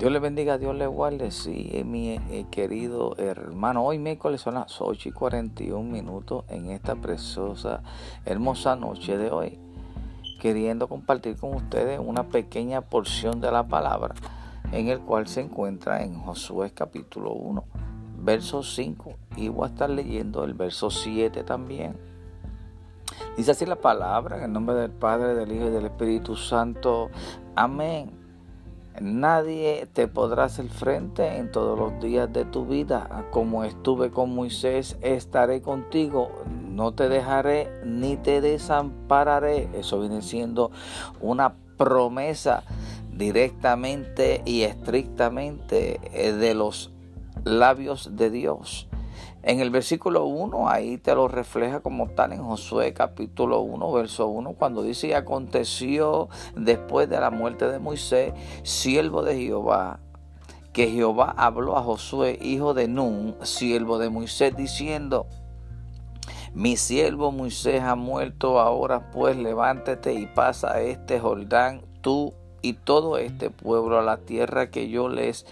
Dios le bendiga, Dios le guarde. Sí, mi eh, querido hermano. Hoy miércoles son las 8 y 41 minutos en esta preciosa, hermosa noche de hoy. Queriendo compartir con ustedes una pequeña porción de la palabra en el cual se encuentra en Josué capítulo 1, verso 5. Y voy a estar leyendo el verso 7 también. Dice así la palabra en el nombre del Padre, del Hijo y del Espíritu Santo. Amén. Nadie te podrá hacer frente en todos los días de tu vida. Como estuve con Moisés, estaré contigo. No te dejaré ni te desampararé. Eso viene siendo una promesa directamente y estrictamente eh, de los labios de Dios. En el versículo 1, ahí te lo refleja como tal en Josué capítulo 1, verso 1, cuando dice, y aconteció después de la muerte de Moisés, siervo de Jehová, que Jehová habló a Josué, hijo de Nun, siervo de Moisés, diciendo, mi siervo Moisés ha muerto, ahora pues levántate y pasa a este Jordán, tú y todo este pueblo a la tierra que yo les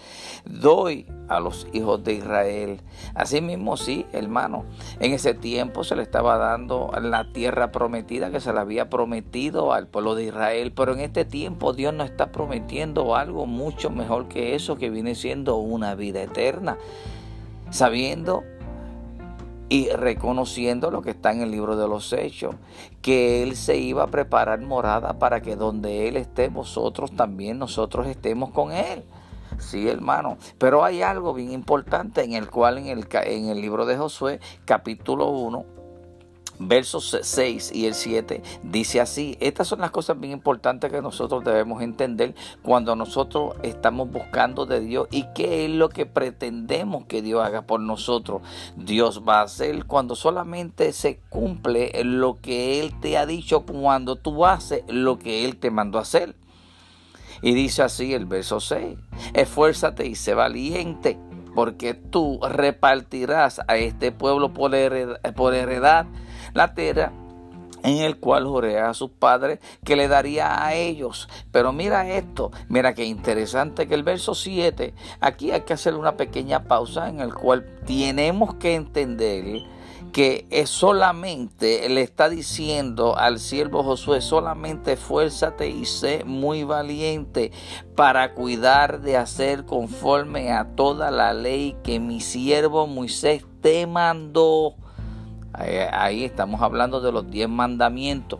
doy a los hijos de Israel. Asimismo, sí, hermano, en ese tiempo se le estaba dando la tierra prometida que se le había prometido al pueblo de Israel, pero en este tiempo Dios nos está prometiendo algo mucho mejor que eso, que viene siendo una vida eterna, sabiendo y reconociendo lo que está en el libro de los hechos, que Él se iba a preparar morada para que donde Él esté, vosotros también nosotros estemos con Él. Sí, hermano. Pero hay algo bien importante en el cual en el, en el libro de Josué, capítulo 1, versos 6 y el 7 dice así, estas son las cosas bien importantes que nosotros debemos entender cuando nosotros estamos buscando de Dios y qué es lo que pretendemos que Dios haga por nosotros. Dios va a hacer cuando solamente se cumple lo que Él te ha dicho cuando tú haces lo que Él te mandó a hacer. Y dice así el verso 6, esfuérzate y sé valiente porque tú repartirás a este pueblo por heredad la tierra en el cual juré a sus padres que le daría a ellos. Pero mira esto, mira qué interesante que el verso 7, aquí hay que hacer una pequeña pausa en el cual tenemos que entender que es solamente le está diciendo al siervo Josué, solamente esfuérzate y sé muy valiente para cuidar de hacer conforme a toda la ley que mi siervo Moisés te mandó. Ahí, estamos hablando de los diez mandamientos.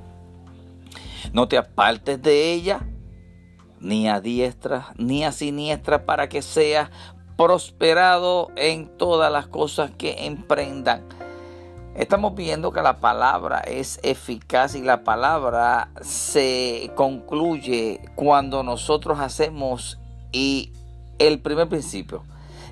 No te apartes de ella, ni a diestra, ni a siniestra, para que seas prosperado en todas las cosas que emprendan. Estamos viendo que la palabra es eficaz y la palabra se concluye cuando nosotros hacemos y el primer principio.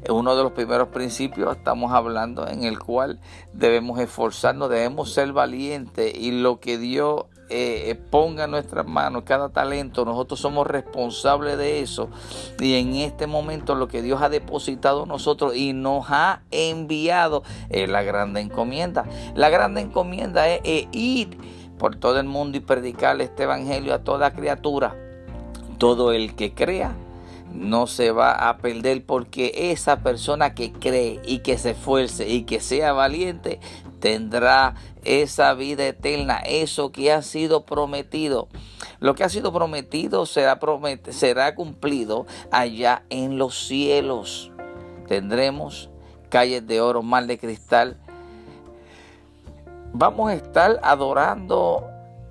Uno de los primeros principios estamos hablando en el cual debemos esforzarnos, debemos ser valientes y lo que Dios eh, ponga en nuestras manos, cada talento, nosotros somos responsables de eso. Y en este momento lo que Dios ha depositado nosotros y nos ha enviado es la grande encomienda. La grande encomienda es, es ir por todo el mundo y predicar este evangelio a toda criatura. Todo el que crea no se va a perder porque esa persona que cree y que se esfuerce y que sea valiente tendrá esa vida eterna, eso que ha sido prometido. Lo que ha sido prometido será, será cumplido allá en los cielos. Tendremos calles de oro, mar de cristal. Vamos a estar adorando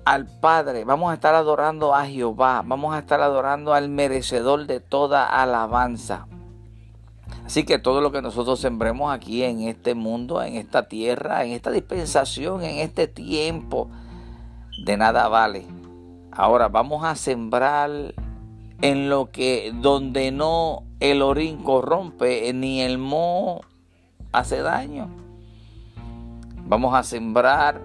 al Padre, vamos a estar adorando a Jehová, vamos a estar adorando al merecedor de toda alabanza. Así que todo lo que nosotros sembremos aquí en este mundo, en esta tierra, en esta dispensación, en este tiempo, de nada vale. Ahora vamos a sembrar en lo que donde no el orín corrompe ni el moho hace daño. Vamos a sembrar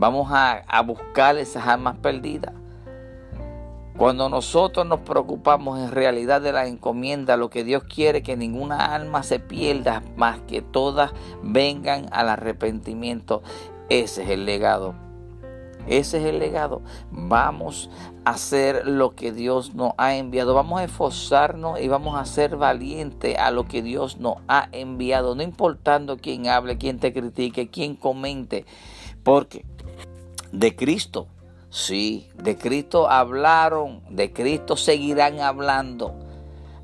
Vamos a, buscar esas almas perdidas. Cuando nosotros nos preocupamos en realidad de la encomienda, lo que Dios quiere que ninguna alma se pierda, más que todas vengan al arrepentimiento. Ese es el legado. Ese es el legado. Vamos a hacer lo que Dios nos ha enviado. Vamos a esforzarnos y vamos a ser valientes a lo que Dios nos ha enviado. No importando quién hable, quién te critique, quién comente. Porque de Cristo, sí, de Cristo hablaron, de Cristo seguirán hablando.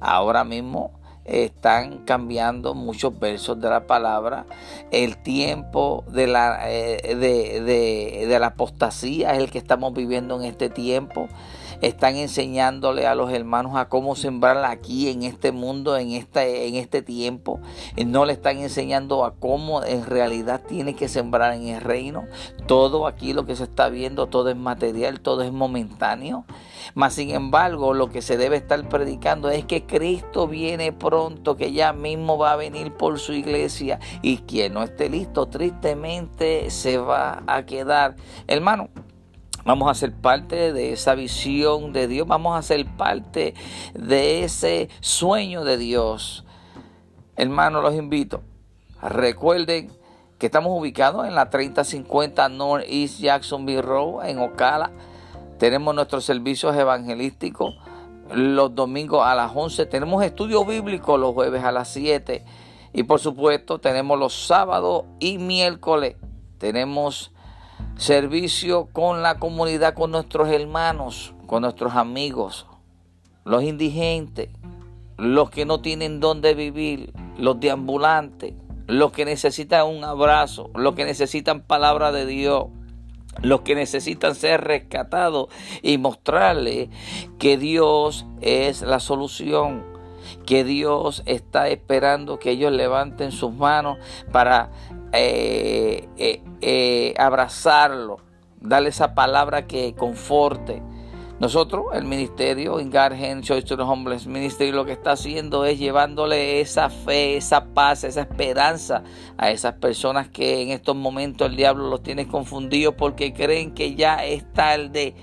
Ahora mismo están cambiando muchos versos de la palabra. El tiempo de la, eh, de, de la apostasía es el que estamos viviendo en este tiempo están enseñándole a los hermanos a cómo sembrar aquí en este mundo, en este, en este tiempo. No le están enseñando a cómo en realidad tiene que sembrar en el reino. Todo aquí lo que se está viendo, todo es material, todo es momentáneo. Mas sin embargo, lo que se debe estar predicando es que Cristo viene pronto, que ya mismo va a venir por su iglesia y quien no esté listo tristemente se va a quedar. Hermano, Vamos a ser parte de esa visión de Dios. Vamos a ser parte de ese sueño de Dios. Hermanos, los invito. Recuerden que estamos ubicados en la 3050 North East Jacksonville Road en Ocala. Tenemos nuestros servicios evangelísticos los domingos a las 11. Tenemos estudio bíblico los jueves a las 7. Y por supuesto tenemos los sábados y miércoles. Tenemos servicio con la comunidad, con nuestros hermanos, con nuestros amigos, los indigentes, los que no tienen dónde vivir, los deambulantes, los que necesitan un abrazo, los que necesitan palabra de Dios, los que necesitan ser rescatados y mostrarle que Dios es la solución, que Dios está esperando que ellos levanten sus manos para eh, eh, eh, abrazarlo, darle esa palabra que conforte. Nosotros, el ministerio, Ingargen Choice to the Homeless Ministry, lo que está haciendo es llevándole esa fe, esa paz, esa esperanza a esas personas que en estos momentos el diablo los tiene confundidos porque creen que ya es tarde.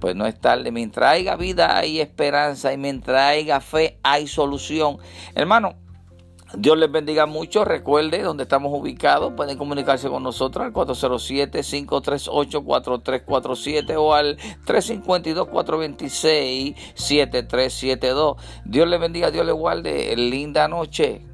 Pues no es tarde. Mientras haya vida hay esperanza y mientras haya fe hay solución. Hermano, Dios les bendiga mucho. Recuerde dónde estamos ubicados. Pueden comunicarse con nosotros al 407-538-4347 o al 352-426-7372. Dios les bendiga, Dios les guarde. Linda noche.